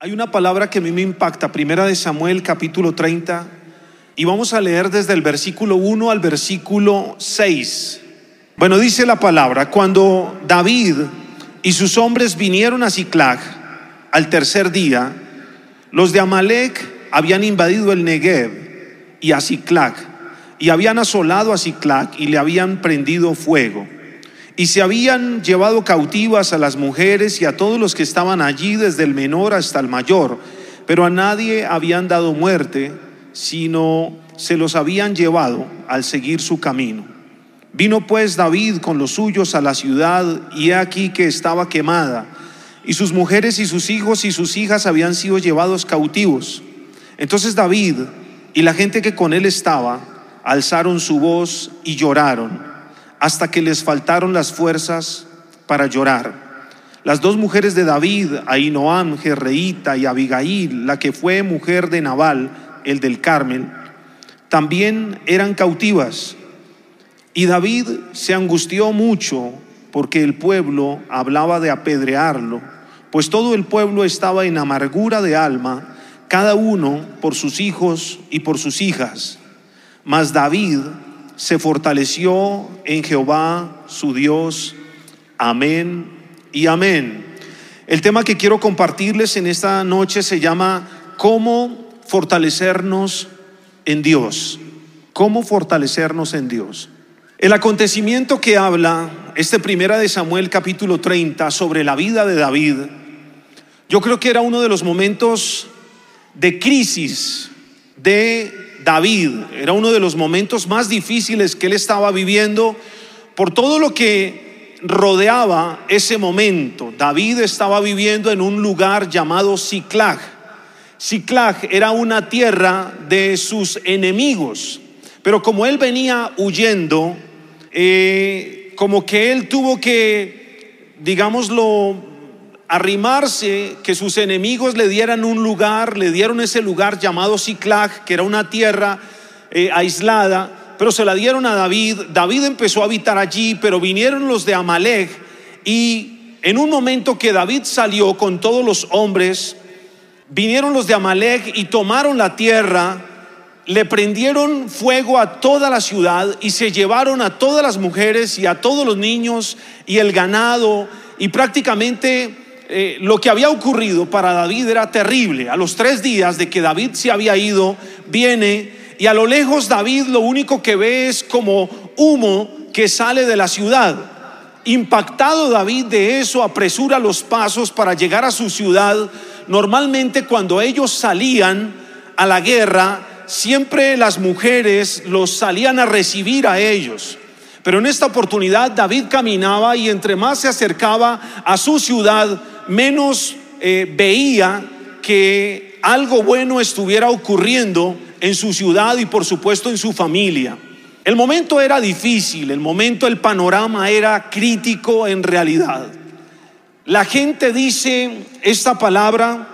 Hay una palabra que a mí me impacta, primera de Samuel capítulo 30, y vamos a leer desde el versículo 1 al versículo 6. Bueno, dice la palabra, cuando David y sus hombres vinieron a Ciclag al tercer día, los de Amalek habían invadido el Negev y a Ciclag, y habían asolado a Ciclag y le habían prendido fuego. Y se habían llevado cautivas a las mujeres y a todos los que estaban allí, desde el menor hasta el mayor, pero a nadie habían dado muerte, sino se los habían llevado al seguir su camino. Vino pues David con los suyos a la ciudad, y aquí que estaba quemada, y sus mujeres y sus hijos y sus hijas habían sido llevados cautivos. Entonces David y la gente que con él estaba alzaron su voz y lloraron hasta que les faltaron las fuerzas para llorar. Las dos mujeres de David, Ainoam, Jerreíta y Abigail, la que fue mujer de Nabal, el del Carmel, también eran cautivas. Y David se angustió mucho porque el pueblo hablaba de apedrearlo, pues todo el pueblo estaba en amargura de alma, cada uno por sus hijos y por sus hijas. Mas David se fortaleció en Jehová su Dios. Amén y amén. El tema que quiero compartirles en esta noche se llama ¿Cómo fortalecernos en Dios? ¿Cómo fortalecernos en Dios? El acontecimiento que habla este primera de Samuel capítulo 30 sobre la vida de David, yo creo que era uno de los momentos de crisis de David. Era uno de los momentos más difíciles que él estaba viviendo por todo lo que rodeaba ese momento. David estaba viviendo en un lugar llamado Ciclag. Ciclag era una tierra de sus enemigos, pero como él venía huyendo, eh, como que él tuvo que, digámoslo, arrimarse, que sus enemigos le dieran un lugar, le dieron ese lugar llamado Ciclag, que era una tierra eh, aislada, pero se la dieron a David. David empezó a habitar allí, pero vinieron los de Amalek y en un momento que David salió con todos los hombres, vinieron los de Amalek y tomaron la tierra, le prendieron fuego a toda la ciudad y se llevaron a todas las mujeres y a todos los niños y el ganado y prácticamente eh, lo que había ocurrido para David era terrible. A los tres días de que David se había ido, viene y a lo lejos David lo único que ve es como humo que sale de la ciudad. Impactado David de eso, apresura los pasos para llegar a su ciudad. Normalmente cuando ellos salían a la guerra, siempre las mujeres los salían a recibir a ellos. Pero en esta oportunidad David caminaba y entre más se acercaba a su ciudad, menos eh, veía que algo bueno estuviera ocurriendo en su ciudad y por supuesto en su familia. El momento era difícil, el momento, el panorama era crítico en realidad. La gente dice esta palabra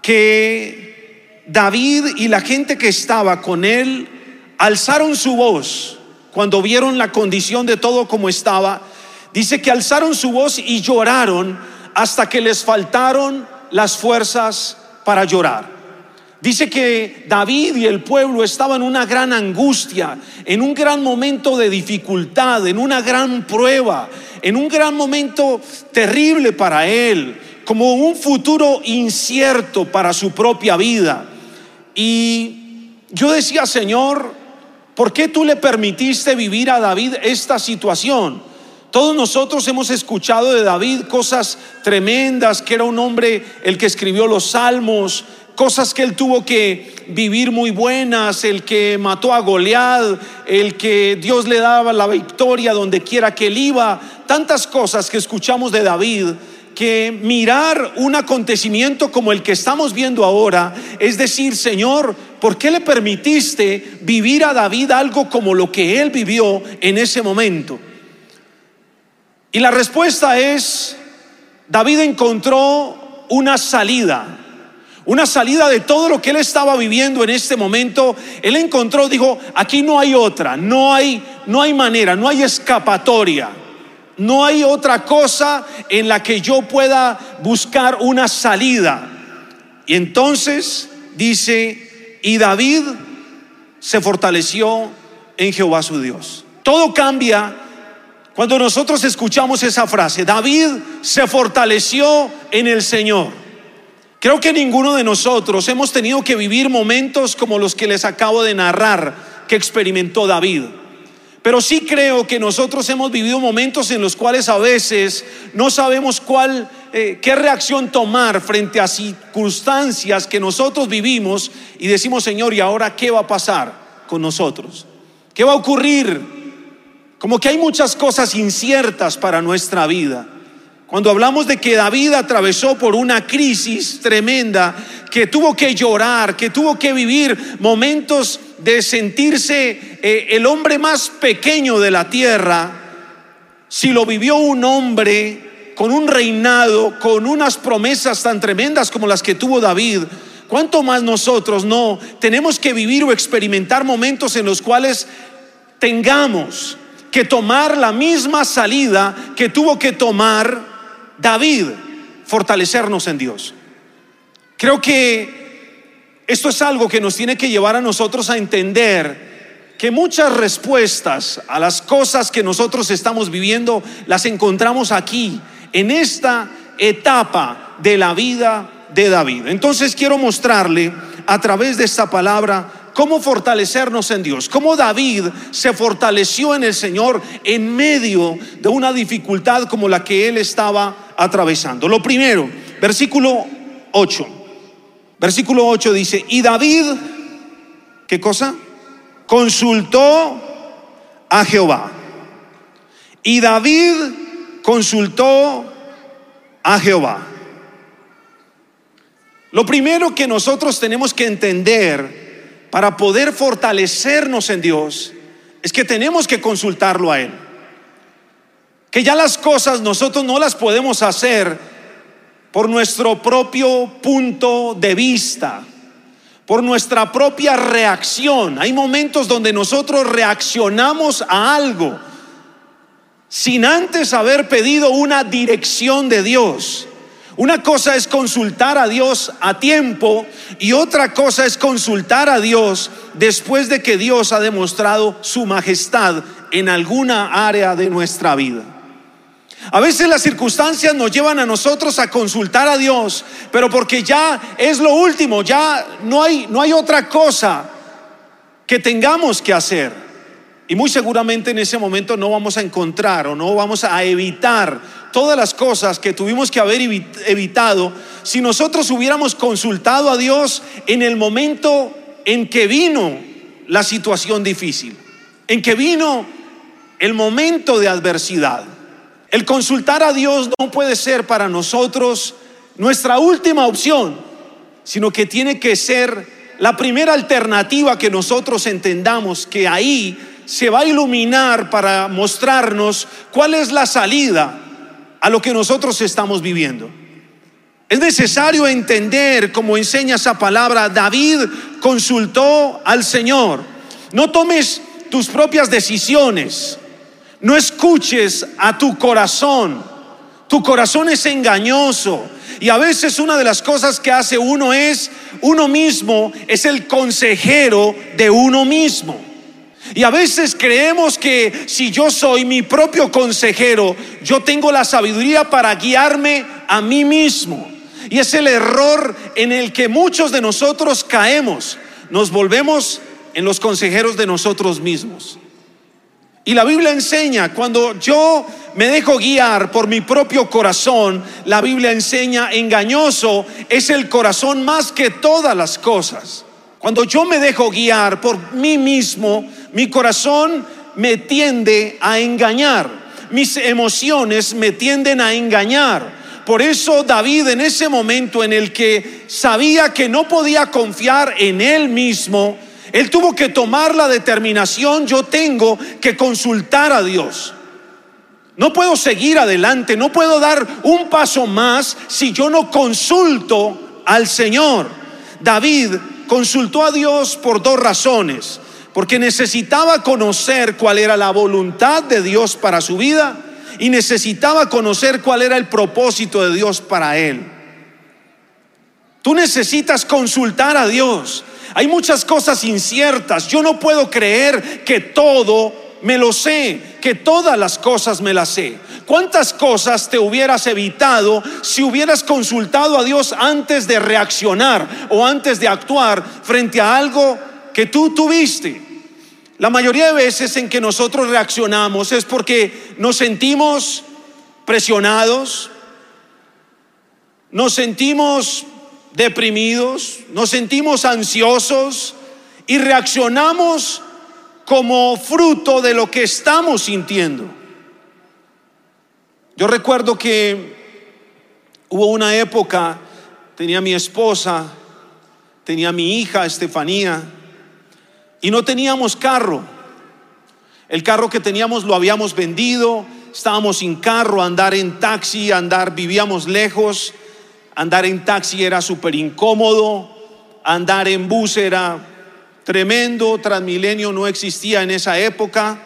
que David y la gente que estaba con él alzaron su voz cuando vieron la condición de todo como estaba. Dice que alzaron su voz y lloraron hasta que les faltaron las fuerzas para llorar. Dice que David y el pueblo estaban en una gran angustia, en un gran momento de dificultad, en una gran prueba, en un gran momento terrible para él, como un futuro incierto para su propia vida. Y yo decía, Señor, ¿por qué tú le permitiste vivir a David esta situación? Todos nosotros hemos escuchado de David cosas tremendas, que era un hombre el que escribió los salmos, cosas que él tuvo que vivir muy buenas, el que mató a Goliat, el que Dios le daba la victoria donde quiera que él iba, tantas cosas que escuchamos de David que mirar un acontecimiento como el que estamos viendo ahora es decir, Señor, ¿por qué le permitiste vivir a David algo como lo que él vivió en ese momento? Y la respuesta es, David encontró una salida, una salida de todo lo que él estaba viviendo en este momento. Él encontró, dijo, aquí no hay otra, no hay, no hay manera, no hay escapatoria. No hay otra cosa en la que yo pueda buscar una salida. Y entonces dice, y David se fortaleció en Jehová su Dios. Todo cambia cuando nosotros escuchamos esa frase. David se fortaleció en el Señor. Creo que ninguno de nosotros hemos tenido que vivir momentos como los que les acabo de narrar que experimentó David. Pero sí creo que nosotros hemos vivido momentos en los cuales a veces no sabemos cuál, eh, qué reacción tomar frente a circunstancias que nosotros vivimos y decimos, Señor, ¿y ahora qué va a pasar con nosotros? ¿Qué va a ocurrir? Como que hay muchas cosas inciertas para nuestra vida. Cuando hablamos de que David atravesó por una crisis tremenda, que tuvo que llorar, que tuvo que vivir momentos de sentirse eh, el hombre más pequeño de la tierra, si lo vivió un hombre con un reinado, con unas promesas tan tremendas como las que tuvo David, ¿cuánto más nosotros no tenemos que vivir o experimentar momentos en los cuales tengamos que tomar la misma salida que tuvo que tomar David, fortalecernos en Dios. Creo que esto es algo que nos tiene que llevar a nosotros a entender que muchas respuestas a las cosas que nosotros estamos viviendo las encontramos aquí, en esta etapa de la vida de David. Entonces quiero mostrarle a través de esta palabra cómo fortalecernos en Dios, cómo David se fortaleció en el Señor en medio de una dificultad como la que él estaba atravesando. Lo primero, versículo 8. Versículo 8 dice, y David, ¿qué cosa? Consultó a Jehová. Y David consultó a Jehová. Lo primero que nosotros tenemos que entender para poder fortalecernos en Dios es que tenemos que consultarlo a Él. Que ya las cosas nosotros no las podemos hacer por nuestro propio punto de vista, por nuestra propia reacción. Hay momentos donde nosotros reaccionamos a algo sin antes haber pedido una dirección de Dios. Una cosa es consultar a Dios a tiempo y otra cosa es consultar a Dios después de que Dios ha demostrado su majestad en alguna área de nuestra vida. A veces las circunstancias nos llevan a nosotros a consultar a Dios, pero porque ya es lo último, ya no hay, no hay otra cosa que tengamos que hacer. Y muy seguramente en ese momento no vamos a encontrar o no vamos a evitar todas las cosas que tuvimos que haber evitado si nosotros hubiéramos consultado a Dios en el momento en que vino la situación difícil, en que vino el momento de adversidad. El consultar a Dios no puede ser para nosotros nuestra última opción, sino que tiene que ser la primera alternativa que nosotros entendamos que ahí se va a iluminar para mostrarnos cuál es la salida a lo que nosotros estamos viviendo. Es necesario entender, como enseña esa palabra, David consultó al Señor. No tomes tus propias decisiones, no escuches a tu corazón. Tu corazón es engañoso. Y a veces una de las cosas que hace uno es, uno mismo es el consejero de uno mismo. Y a veces creemos que si yo soy mi propio consejero, yo tengo la sabiduría para guiarme a mí mismo. Y es el error en el que muchos de nosotros caemos. Nos volvemos en los consejeros de nosotros mismos. Y la Biblia enseña, cuando yo me dejo guiar por mi propio corazón, la Biblia enseña, engañoso es el corazón más que todas las cosas. Cuando yo me dejo guiar por mí mismo, mi corazón me tiende a engañar, mis emociones me tienden a engañar. Por eso David en ese momento en el que sabía que no podía confiar en él mismo, él tuvo que tomar la determinación, yo tengo que consultar a Dios. No puedo seguir adelante, no puedo dar un paso más si yo no consulto al Señor. David consultó a Dios por dos razones porque necesitaba conocer cuál era la voluntad de Dios para su vida y necesitaba conocer cuál era el propósito de Dios para él. Tú necesitas consultar a Dios. Hay muchas cosas inciertas. Yo no puedo creer que todo me lo sé, que todas las cosas me las sé. ¿Cuántas cosas te hubieras evitado si hubieras consultado a Dios antes de reaccionar o antes de actuar frente a algo que tú tuviste? La mayoría de veces en que nosotros reaccionamos es porque nos sentimos presionados, nos sentimos deprimidos, nos sentimos ansiosos y reaccionamos como fruto de lo que estamos sintiendo. Yo recuerdo que hubo una época, tenía mi esposa, tenía mi hija Estefanía, y no teníamos carro. El carro que teníamos lo habíamos vendido, estábamos sin carro, andar en taxi, andar, vivíamos lejos, andar en taxi era súper incómodo, andar en bus era tremendo, Transmilenio no existía en esa época.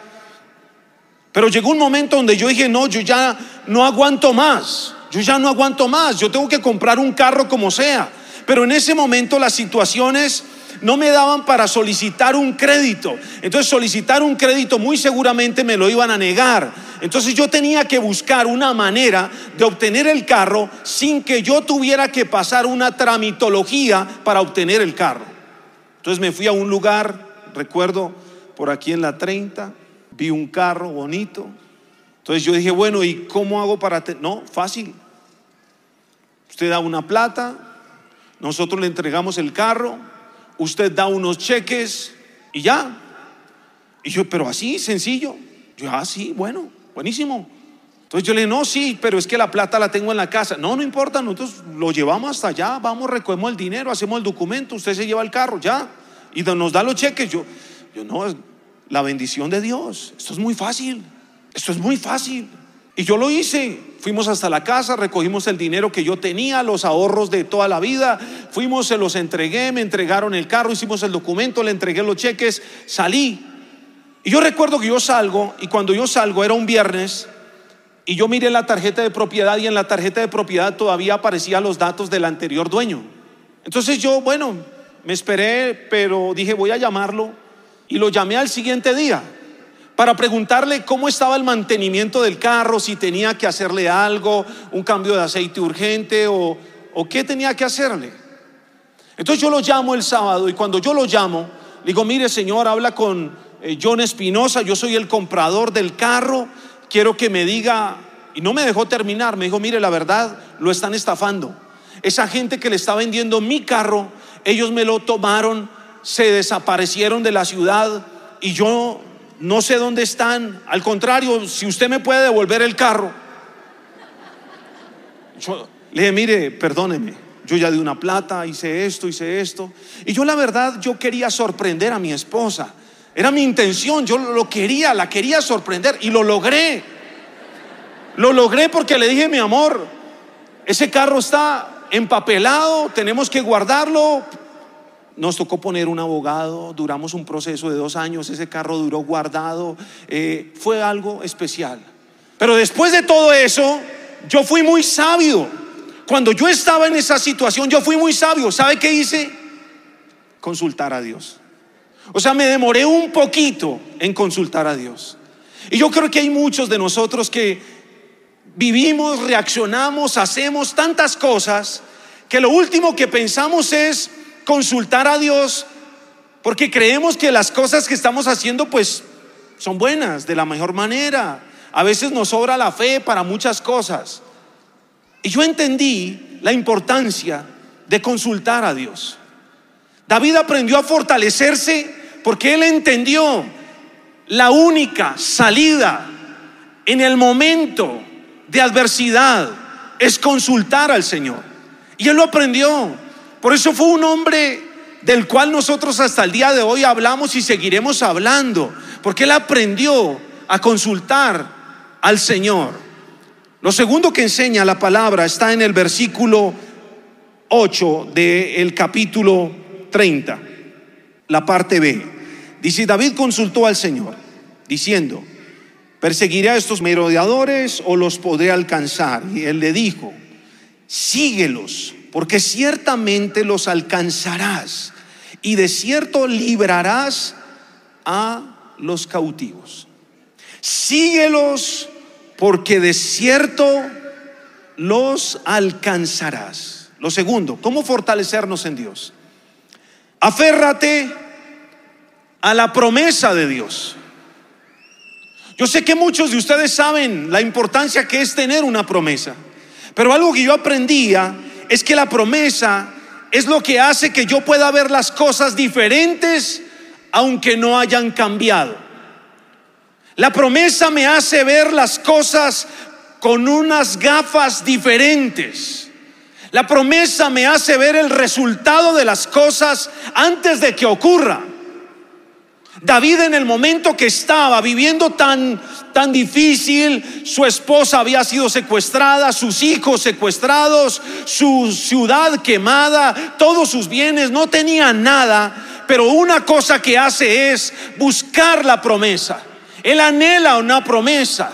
Pero llegó un momento donde yo dije, no, yo ya no aguanto más, yo ya no aguanto más, yo tengo que comprar un carro como sea. Pero en ese momento las situaciones no me daban para solicitar un crédito. Entonces solicitar un crédito muy seguramente me lo iban a negar. Entonces yo tenía que buscar una manera de obtener el carro sin que yo tuviera que pasar una tramitología para obtener el carro. Entonces me fui a un lugar, recuerdo, por aquí en la 30, vi un carro bonito. Entonces yo dije, bueno, ¿y cómo hago para... No, fácil. Usted da una plata, nosotros le entregamos el carro, usted da unos cheques y ya. Y yo, pero así, sencillo. Yo, ah, sí, bueno, buenísimo. Entonces yo le dije, no, sí, pero es que la plata la tengo en la casa. No, no importa, nosotros lo llevamos hasta allá, vamos, recogemos el dinero, hacemos el documento, usted se lleva el carro, ya. Y nos da los cheques. Yo, yo no, la bendición de Dios. Esto es muy fácil. Esto es muy fácil. Y yo lo hice. Fuimos hasta la casa, recogimos el dinero que yo tenía, los ahorros de toda la vida. Fuimos, se los entregué, me entregaron el carro, hicimos el documento, le entregué los cheques, salí. Y yo recuerdo que yo salgo, y cuando yo salgo era un viernes, y yo miré la tarjeta de propiedad, y en la tarjeta de propiedad todavía aparecían los datos del anterior dueño. Entonces yo, bueno, me esperé, pero dije, voy a llamarlo, y lo llamé al siguiente día para preguntarle cómo estaba el mantenimiento del carro, si tenía que hacerle algo, un cambio de aceite urgente o, qué tenía que hacerle. Entonces yo lo llamo el sábado y cuando yo lo llamo, digo, mire señor, habla con eh, John Espinosa, yo soy el comprador del carro, quiero que me diga, y no me dejó terminar, me dijo, mire, la verdad, lo están estafando. Esa gente que le está vendiendo mi carro, ellos me lo tomaron, se desaparecieron de la ciudad y yo no sé dónde están. Al contrario, si usted me puede devolver el carro. Yo le dije, mire, perdóneme, yo ya di una plata, hice esto, hice esto. Y yo la verdad, yo quería sorprender a mi esposa. Era mi intención, yo lo quería, la quería sorprender y lo logré. Lo logré porque le dije, mi amor, ese carro está empapelado, tenemos que guardarlo, nos tocó poner un abogado, duramos un proceso de dos años, ese carro duró guardado, eh, fue algo especial. Pero después de todo eso, yo fui muy sabio. Cuando yo estaba en esa situación, yo fui muy sabio. ¿Sabe qué hice? Consultar a Dios. O sea, me demoré un poquito en consultar a Dios. Y yo creo que hay muchos de nosotros que vivimos, reaccionamos, hacemos tantas cosas que lo último que pensamos es consultar a Dios porque creemos que las cosas que estamos haciendo pues son buenas, de la mejor manera. A veces nos sobra la fe para muchas cosas. Y yo entendí la importancia de consultar a Dios. David aprendió a fortalecerse porque él entendió la única salida en el momento de adversidad es consultar al Señor. Y él lo aprendió. Por eso fue un hombre del cual nosotros hasta el día de hoy hablamos y seguiremos hablando, porque él aprendió a consultar al Señor. Lo segundo que enseña la palabra está en el versículo 8 del capítulo 30, la parte B. Dice, David consultó al Señor, diciendo, ¿perseguiré a estos merodeadores o los podré alcanzar? Y él le dijo, síguelos porque ciertamente los alcanzarás y de cierto librarás a los cautivos. Síguelos porque de cierto los alcanzarás. Lo segundo, ¿cómo fortalecernos en Dios? Aférrate a la promesa de Dios. Yo sé que muchos de ustedes saben la importancia que es tener una promesa, pero algo que yo aprendía es que la promesa es lo que hace que yo pueda ver las cosas diferentes aunque no hayan cambiado. La promesa me hace ver las cosas con unas gafas diferentes. La promesa me hace ver el resultado de las cosas antes de que ocurra. David en el momento que estaba viviendo tan tan difícil, su esposa había sido secuestrada, sus hijos secuestrados, su ciudad quemada, todos sus bienes, no tenía nada, pero una cosa que hace es buscar la promesa. Él anhela una promesa.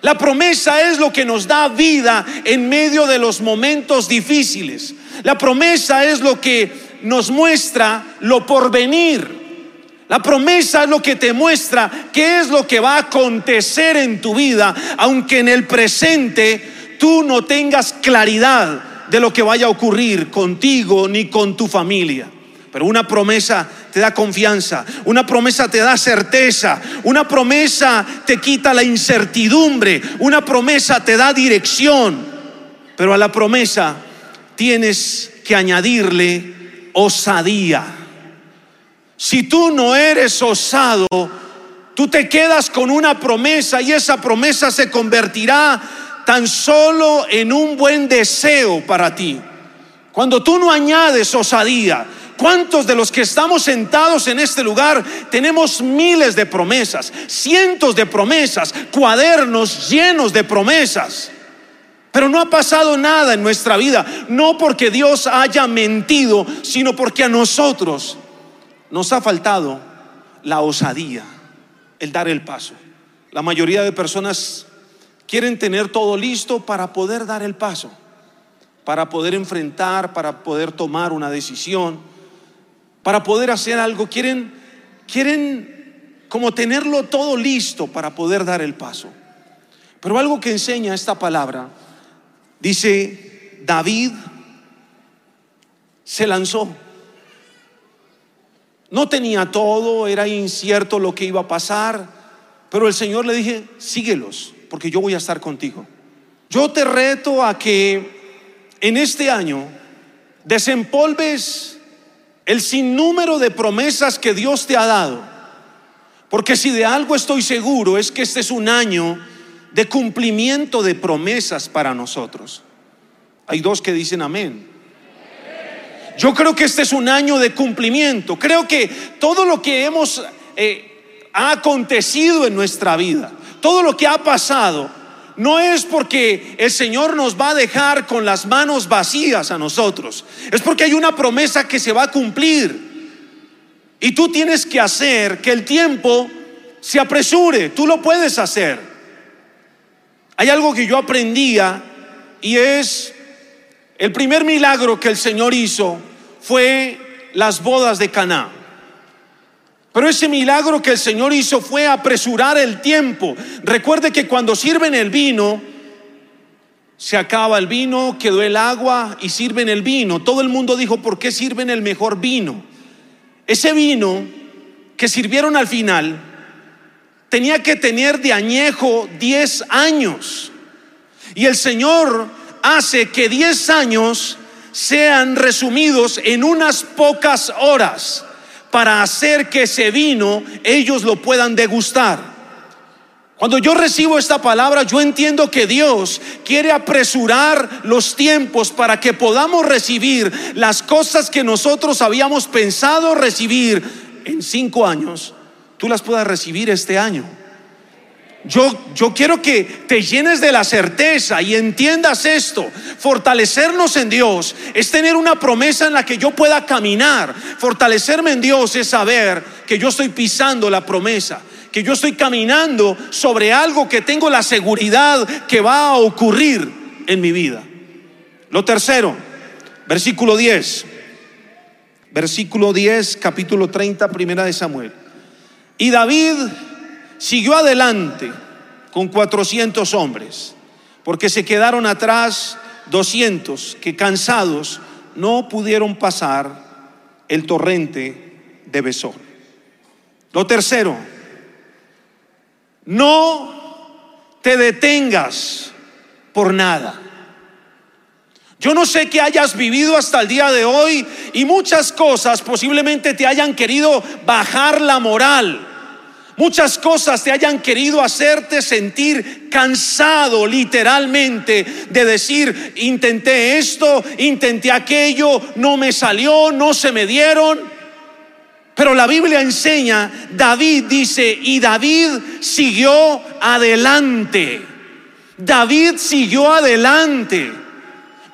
La promesa es lo que nos da vida en medio de los momentos difíciles. La promesa es lo que nos muestra lo por venir. La promesa es lo que te muestra qué es lo que va a acontecer en tu vida, aunque en el presente tú no tengas claridad de lo que vaya a ocurrir contigo ni con tu familia. Pero una promesa te da confianza, una promesa te da certeza, una promesa te quita la incertidumbre, una promesa te da dirección. Pero a la promesa tienes que añadirle osadía. Si tú no eres osado, tú te quedas con una promesa y esa promesa se convertirá tan solo en un buen deseo para ti. Cuando tú no añades osadía, ¿cuántos de los que estamos sentados en este lugar tenemos miles de promesas, cientos de promesas, cuadernos llenos de promesas? Pero no ha pasado nada en nuestra vida, no porque Dios haya mentido, sino porque a nosotros nos ha faltado la osadía, el dar el paso. La mayoría de personas quieren tener todo listo para poder dar el paso, para poder enfrentar, para poder tomar una decisión, para poder hacer algo. Quieren, quieren como tenerlo todo listo para poder dar el paso. Pero algo que enseña esta palabra, dice, David se lanzó. No tenía todo, era incierto lo que iba a pasar, pero el Señor le dije, síguelos, porque yo voy a estar contigo. Yo te reto a que en este año desempolves el sinnúmero de promesas que Dios te ha dado. Porque si de algo estoy seguro es que este es un año de cumplimiento de promesas para nosotros. Hay dos que dicen amén. Yo creo que este es un año de cumplimiento. Creo que todo lo que hemos eh, ha acontecido en nuestra vida, todo lo que ha pasado, no es porque el Señor nos va a dejar con las manos vacías a nosotros. Es porque hay una promesa que se va a cumplir. Y tú tienes que hacer que el tiempo se apresure. Tú lo puedes hacer. Hay algo que yo aprendía y es el primer milagro que el Señor hizo fue las bodas de Caná. Pero ese milagro que el Señor hizo fue apresurar el tiempo. Recuerde que cuando sirven el vino, se acaba el vino, quedó el agua y sirven el vino. Todo el mundo dijo, ¿por qué sirven el mejor vino? Ese vino que sirvieron al final tenía que tener de añejo 10 años. Y el Señor hace que 10 años sean resumidos en unas pocas horas para hacer que ese vino ellos lo puedan degustar. Cuando yo recibo esta palabra, yo entiendo que Dios quiere apresurar los tiempos para que podamos recibir las cosas que nosotros habíamos pensado recibir en cinco años, tú las puedas recibir este año. Yo, yo quiero que te llenes de la certeza y entiendas esto. Fortalecernos en Dios es tener una promesa en la que yo pueda caminar. Fortalecerme en Dios es saber que yo estoy pisando la promesa, que yo estoy caminando sobre algo que tengo la seguridad que va a ocurrir en mi vida. Lo tercero, Versículo 10. Versículo 10, capítulo 30, primera de Samuel. Y David siguió adelante con 400 hombres, porque se quedaron atrás 200 que cansados no pudieron pasar el torrente de Besor. Lo tercero, no te detengas por nada. Yo no sé qué hayas vivido hasta el día de hoy y muchas cosas posiblemente te hayan querido bajar la moral. Muchas cosas te hayan querido hacerte sentir cansado literalmente de decir, intenté esto, intenté aquello, no me salió, no se me dieron. Pero la Biblia enseña, David dice, y David siguió adelante. David siguió adelante.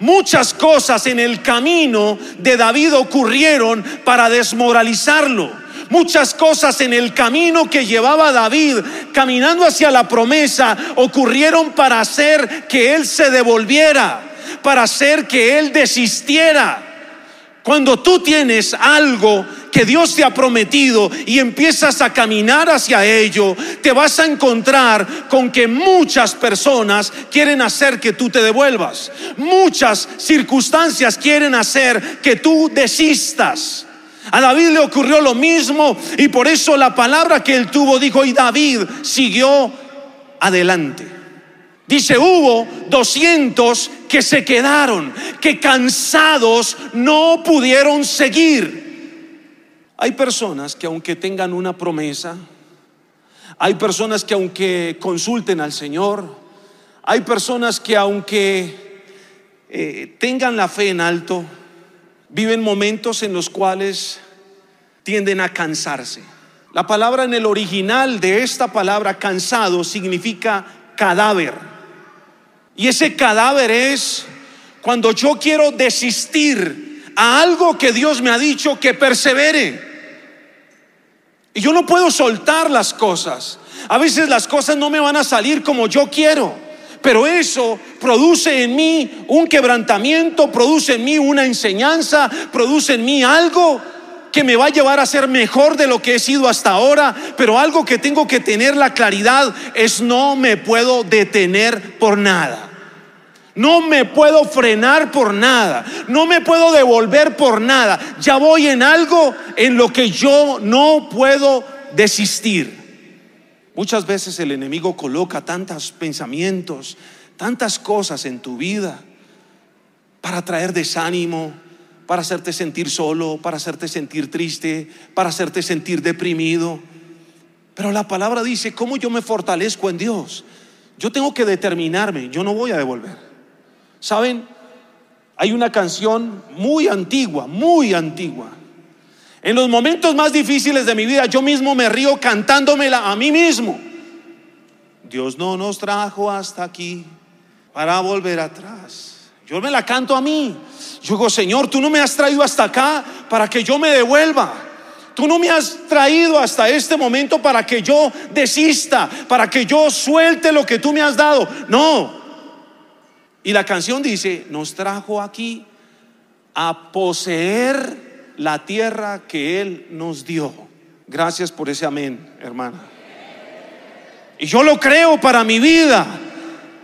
Muchas cosas en el camino de David ocurrieron para desmoralizarlo. Muchas cosas en el camino que llevaba David caminando hacia la promesa ocurrieron para hacer que él se devolviera, para hacer que él desistiera. Cuando tú tienes algo que Dios te ha prometido y empiezas a caminar hacia ello, te vas a encontrar con que muchas personas quieren hacer que tú te devuelvas. Muchas circunstancias quieren hacer que tú desistas. A David le ocurrió lo mismo y por eso la palabra que él tuvo dijo, y David siguió adelante. Dice, hubo 200 que se quedaron, que cansados no pudieron seguir. Hay personas que aunque tengan una promesa, hay personas que aunque consulten al Señor, hay personas que aunque eh, tengan la fe en alto, viven momentos en los cuales tienden a cansarse. La palabra en el original de esta palabra cansado significa cadáver. Y ese cadáver es cuando yo quiero desistir a algo que Dios me ha dicho que persevere. Y yo no puedo soltar las cosas. A veces las cosas no me van a salir como yo quiero. Pero eso produce en mí un quebrantamiento, produce en mí una enseñanza, produce en mí algo que me va a llevar a ser mejor de lo que he sido hasta ahora, pero algo que tengo que tener la claridad es no me puedo detener por nada. No me puedo frenar por nada. No me puedo devolver por nada. Ya voy en algo en lo que yo no puedo desistir. Muchas veces el enemigo coloca tantos pensamientos, tantas cosas en tu vida para traer desánimo, para hacerte sentir solo, para hacerte sentir triste, para hacerte sentir deprimido. Pero la palabra dice, ¿cómo yo me fortalezco en Dios? Yo tengo que determinarme, yo no voy a devolver. ¿Saben? Hay una canción muy antigua, muy antigua. En los momentos más difíciles de mi vida yo mismo me río cantándomela a mí mismo. Dios no nos trajo hasta aquí para volver atrás. Yo me la canto a mí. Yo digo, Señor, tú no me has traído hasta acá para que yo me devuelva. Tú no me has traído hasta este momento para que yo desista, para que yo suelte lo que tú me has dado. No, y la canción dice, nos trajo aquí a poseer la tierra que Él nos dio. Gracias por ese amén, hermana. Y yo lo creo para mi vida.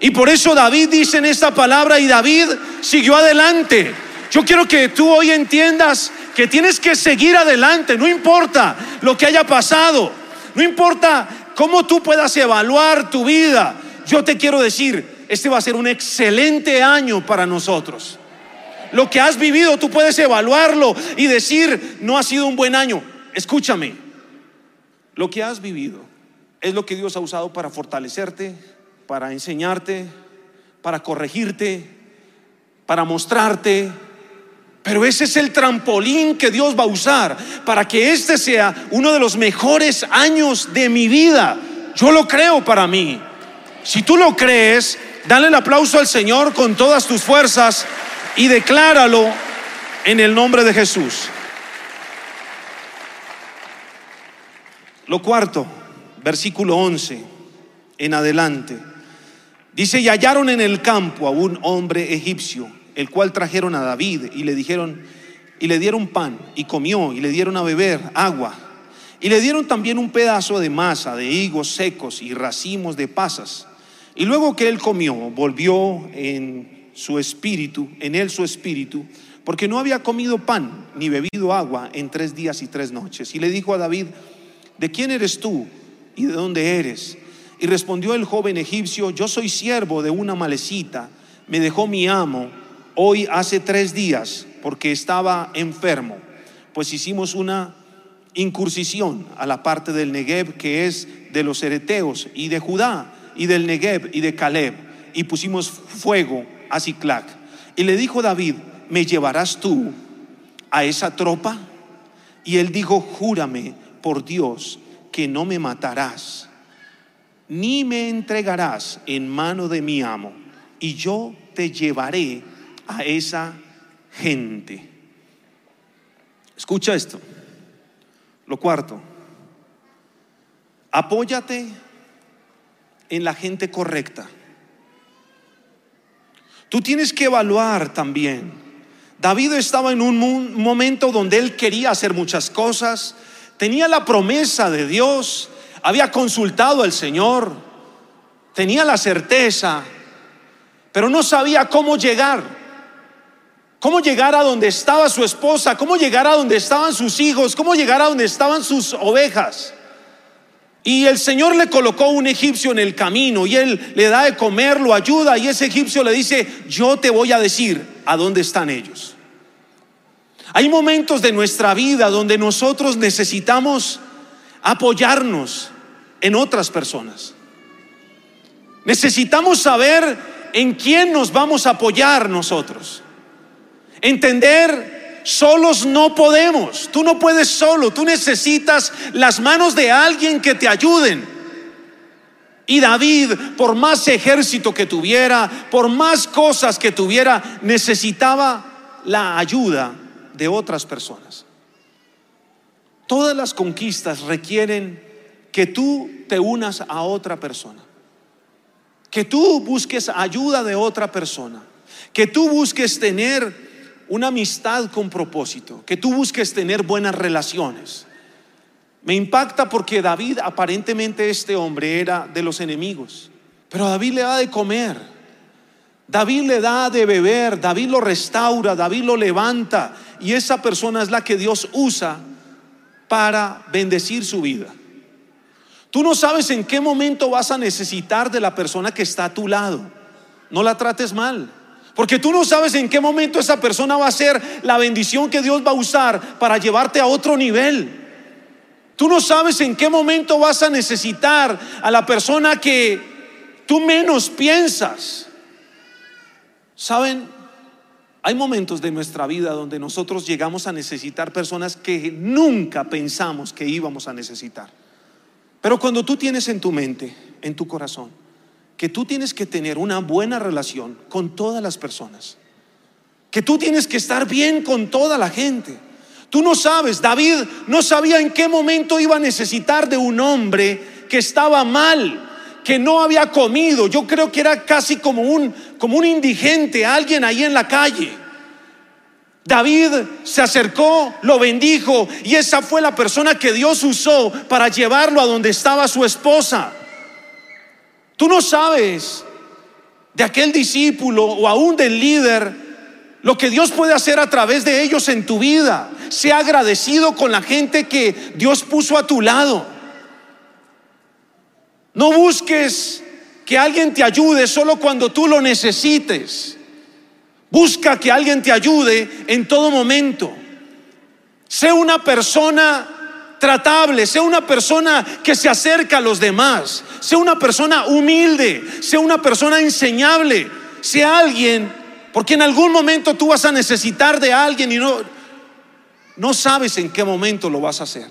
Y por eso David dice en esta palabra y David siguió adelante. Yo quiero que tú hoy entiendas que tienes que seguir adelante, no importa lo que haya pasado, no importa cómo tú puedas evaluar tu vida. Yo te quiero decir, este va a ser un excelente año para nosotros. Lo que has vivido, tú puedes evaluarlo y decir, no ha sido un buen año. Escúchame, lo que has vivido es lo que Dios ha usado para fortalecerte, para enseñarte, para corregirte, para mostrarte. Pero ese es el trampolín que Dios va a usar para que este sea uno de los mejores años de mi vida. Yo lo creo para mí. Si tú lo crees, Dale el aplauso al Señor con todas tus fuerzas y decláralo en el nombre de Jesús. Lo cuarto, versículo 11 en adelante. Dice, y hallaron en el campo a un hombre egipcio el cual trajeron a David y le dijeron, y le dieron pan y comió y le dieron a beber agua. Y le dieron también un pedazo de masa de higos secos y racimos de pasas. Y luego que él comió, volvió en su espíritu, en él su espíritu, porque no había comido pan ni bebido agua en tres días y tres noches. Y le dijo a David, ¿de quién eres tú y de dónde eres? Y respondió el joven egipcio, yo soy siervo de una malecita, me dejó mi amo hoy hace tres días porque estaba enfermo, pues hicimos una incursión a la parte del Negev que es de los ereteos y de Judá y del Negev y de Caleb y pusimos fuego a Ciclac. Y le dijo David, ¿me llevarás tú a esa tropa? Y él dijo, júrame por Dios que no me matarás, ni me entregarás en mano de mi amo, y yo te llevaré a esa gente. Escucha esto. Lo cuarto, apóyate en la gente correcta. Tú tienes que evaluar también. David estaba en un momento donde él quería hacer muchas cosas, tenía la promesa de Dios, había consultado al Señor, tenía la certeza, pero no sabía cómo llegar. Cómo llegar a donde estaba su esposa, cómo llegar a donde estaban sus hijos, cómo llegar a donde estaban sus ovejas. Y el Señor le colocó un egipcio en el camino y él le da de comer, lo ayuda y ese egipcio le dice, yo te voy a decir a dónde están ellos. Hay momentos de nuestra vida donde nosotros necesitamos apoyarnos en otras personas. Necesitamos saber en quién nos vamos a apoyar nosotros. Entender, solos no podemos. Tú no puedes solo. Tú necesitas las manos de alguien que te ayuden. Y David, por más ejército que tuviera, por más cosas que tuviera, necesitaba la ayuda de otras personas. Todas las conquistas requieren que tú te unas a otra persona, que tú busques ayuda de otra persona, que tú busques tener una amistad con propósito, que tú busques tener buenas relaciones. Me impacta porque David, aparentemente este hombre era de los enemigos, pero David le da de comer, David le da de beber, David lo restaura, David lo levanta y esa persona es la que Dios usa para bendecir su vida. Tú no sabes en qué momento vas a necesitar de la persona que está a tu lado. No la trates mal. Porque tú no sabes en qué momento esa persona va a ser la bendición que Dios va a usar para llevarte a otro nivel. Tú no sabes en qué momento vas a necesitar a la persona que tú menos piensas. ¿Saben? Hay momentos de nuestra vida donde nosotros llegamos a necesitar personas que nunca pensamos que íbamos a necesitar. Pero cuando tú tienes en tu mente, en tu corazón, que tú tienes que tener una buena relación con todas las personas, que tú tienes que estar bien con toda la gente. Tú no sabes, David no sabía en qué momento iba a necesitar de un hombre que estaba mal, que no había comido. Yo creo que era casi como un, como un indigente, alguien ahí en la calle. David se acercó, lo bendijo y esa fue la persona que Dios usó para llevarlo a donde estaba su esposa. Tú no sabes de aquel discípulo o aún del líder lo que Dios puede hacer a través de ellos en tu vida. Sea agradecido con la gente que Dios puso a tu lado. No busques que alguien te ayude solo cuando tú lo necesites. Busca que alguien te ayude en todo momento. Sé una persona tratable, sea una persona que se acerca a los demás, sea una persona humilde, sea una persona enseñable, sea alguien, porque en algún momento tú vas a necesitar de alguien y no, no sabes en qué momento lo vas a hacer.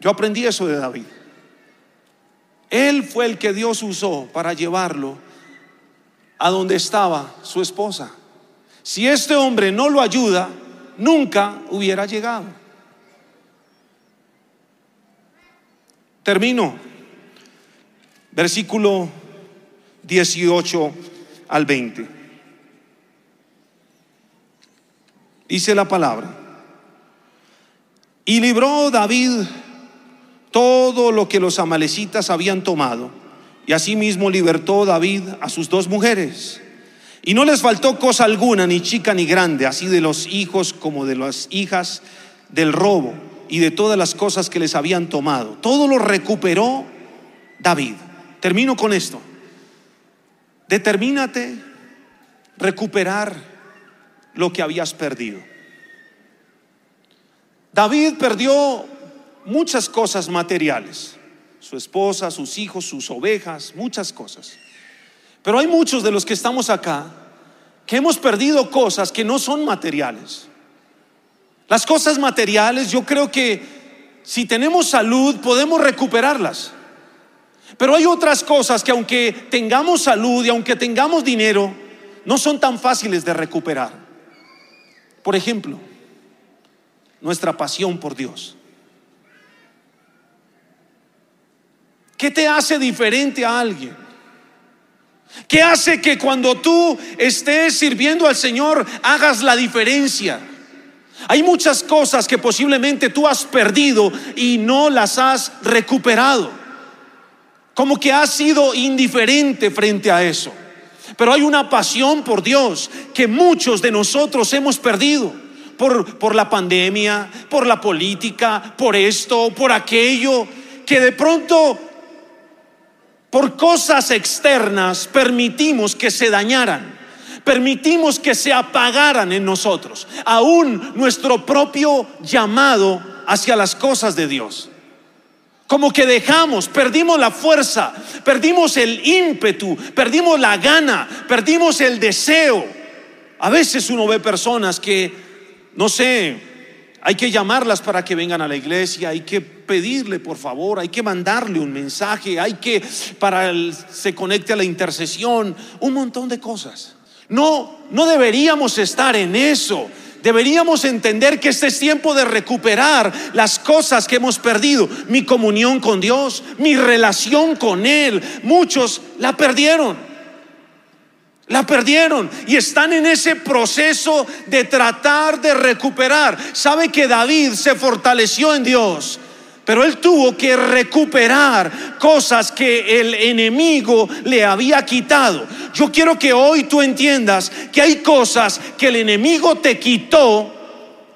Yo aprendí eso de David. Él fue el que Dios usó para llevarlo a donde estaba su esposa. Si este hombre no lo ayuda, nunca hubiera llegado. Termino. Versículo 18 al 20. Dice la palabra. Y libró David todo lo que los amalecitas habían tomado. Y asimismo libertó David a sus dos mujeres. Y no les faltó cosa alguna, ni chica ni grande, así de los hijos como de las hijas del robo y de todas las cosas que les habían tomado. Todo lo recuperó David. Termino con esto. Determínate recuperar lo que habías perdido. David perdió muchas cosas materiales, su esposa, sus hijos, sus ovejas, muchas cosas. Pero hay muchos de los que estamos acá que hemos perdido cosas que no son materiales. Las cosas materiales yo creo que si tenemos salud podemos recuperarlas. Pero hay otras cosas que aunque tengamos salud y aunque tengamos dinero, no son tan fáciles de recuperar. Por ejemplo, nuestra pasión por Dios. ¿Qué te hace diferente a alguien? ¿Qué hace que cuando tú estés sirviendo al Señor hagas la diferencia? Hay muchas cosas que posiblemente tú has perdido y no las has recuperado. Como que has sido indiferente frente a eso. Pero hay una pasión por Dios que muchos de nosotros hemos perdido. Por, por la pandemia, por la política, por esto, por aquello, que de pronto por cosas externas permitimos que se dañaran, permitimos que se apagaran en nosotros, aún nuestro propio llamado hacia las cosas de Dios. Como que dejamos, perdimos la fuerza, perdimos el ímpetu, perdimos la gana, perdimos el deseo. A veces uno ve personas que, no sé, hay que llamarlas para que vengan a la iglesia, hay que pedirle por favor, hay que mandarle un mensaje, hay que para el, se conecte a la intercesión, un montón de cosas. No, no deberíamos estar en eso. Deberíamos entender que este es tiempo de recuperar las cosas que hemos perdido. Mi comunión con Dios, mi relación con Él. Muchos la perdieron. La perdieron y están en ese proceso de tratar de recuperar. Sabe que David se fortaleció en Dios. Pero él tuvo que recuperar cosas que el enemigo le había quitado. Yo quiero que hoy tú entiendas que hay cosas que el enemigo te quitó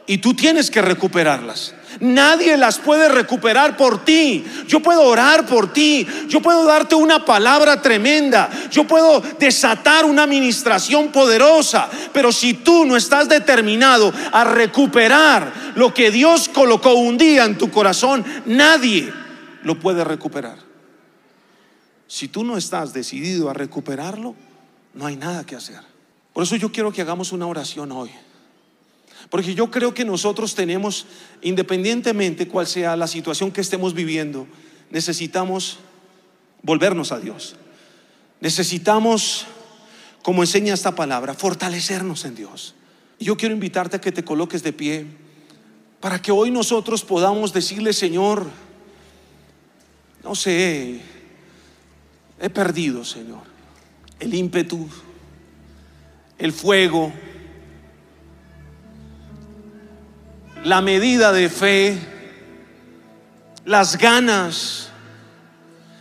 y tú tienes que recuperarlas. Nadie las puede recuperar por ti. Yo puedo orar por ti. Yo puedo darte una palabra tremenda. Yo puedo desatar una administración poderosa. Pero si tú no estás determinado a recuperar lo que Dios colocó un día en tu corazón, nadie lo puede recuperar. Si tú no estás decidido a recuperarlo, no hay nada que hacer. Por eso yo quiero que hagamos una oración hoy. Porque yo creo que nosotros tenemos, independientemente cuál sea la situación que estemos viviendo, necesitamos volvernos a Dios. Necesitamos, como enseña esta palabra, fortalecernos en Dios. Y yo quiero invitarte a que te coloques de pie para que hoy nosotros podamos decirle, Señor, no sé, he perdido, Señor, el ímpetu, el fuego la medida de fe, las ganas,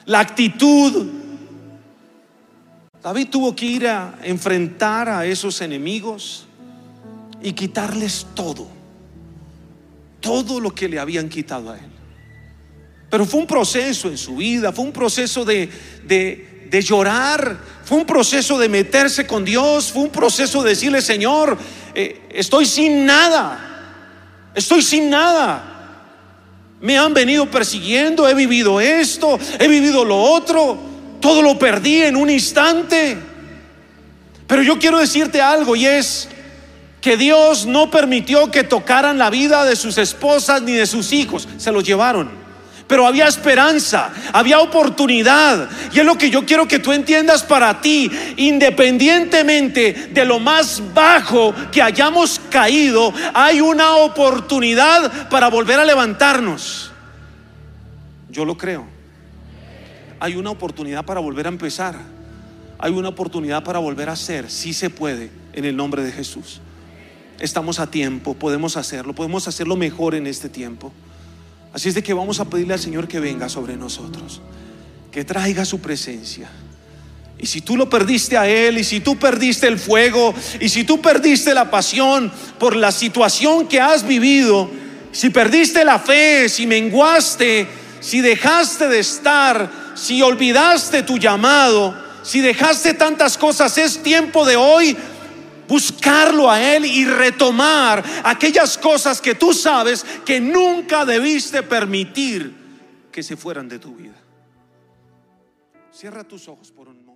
la actitud. David tuvo que ir a enfrentar a esos enemigos y quitarles todo, todo lo que le habían quitado a él. Pero fue un proceso en su vida, fue un proceso de, de, llorar, fue un proceso de meterse con Dios, fue un proceso de decirle, Señor, eh, estoy sin nada. Estoy sin nada. Me han venido persiguiendo, he vivido esto, he vivido lo otro, todo lo perdí en un instante. Pero yo quiero decirte algo y es que Dios no permitió que tocaran la vida de sus esposas ni de sus hijos, se los llevaron pero había esperanza, había oportunidad. Y es lo que yo quiero que tú entiendas para ti, independientemente de lo más bajo que hayamos caído, hay una oportunidad para volver a levantarnos. Yo lo creo. Hay una oportunidad para volver a empezar. hay una oportunidad para volver a hacer. Sí se puede, en el nombre de Jesús. Estamos a tiempo, podemos hacerlo, podemos hacerlo mejor en este tiempo. Así es de que vamos a pedirle al Señor que venga sobre nosotros, que traiga su presencia. Y si tú lo perdiste a Él, y si tú perdiste el fuego, y si tú perdiste la pasión por la situación que has vivido, si perdiste la fe, si menguaste, si dejaste de estar, si olvidaste tu llamado, si dejaste tantas cosas, es tiempo de hoy buscarlo a Él y retomar aquellas cosas que tú sabes que nunca debiste permitir que se fueran de tu vida. Cierra tus ojos por un momento.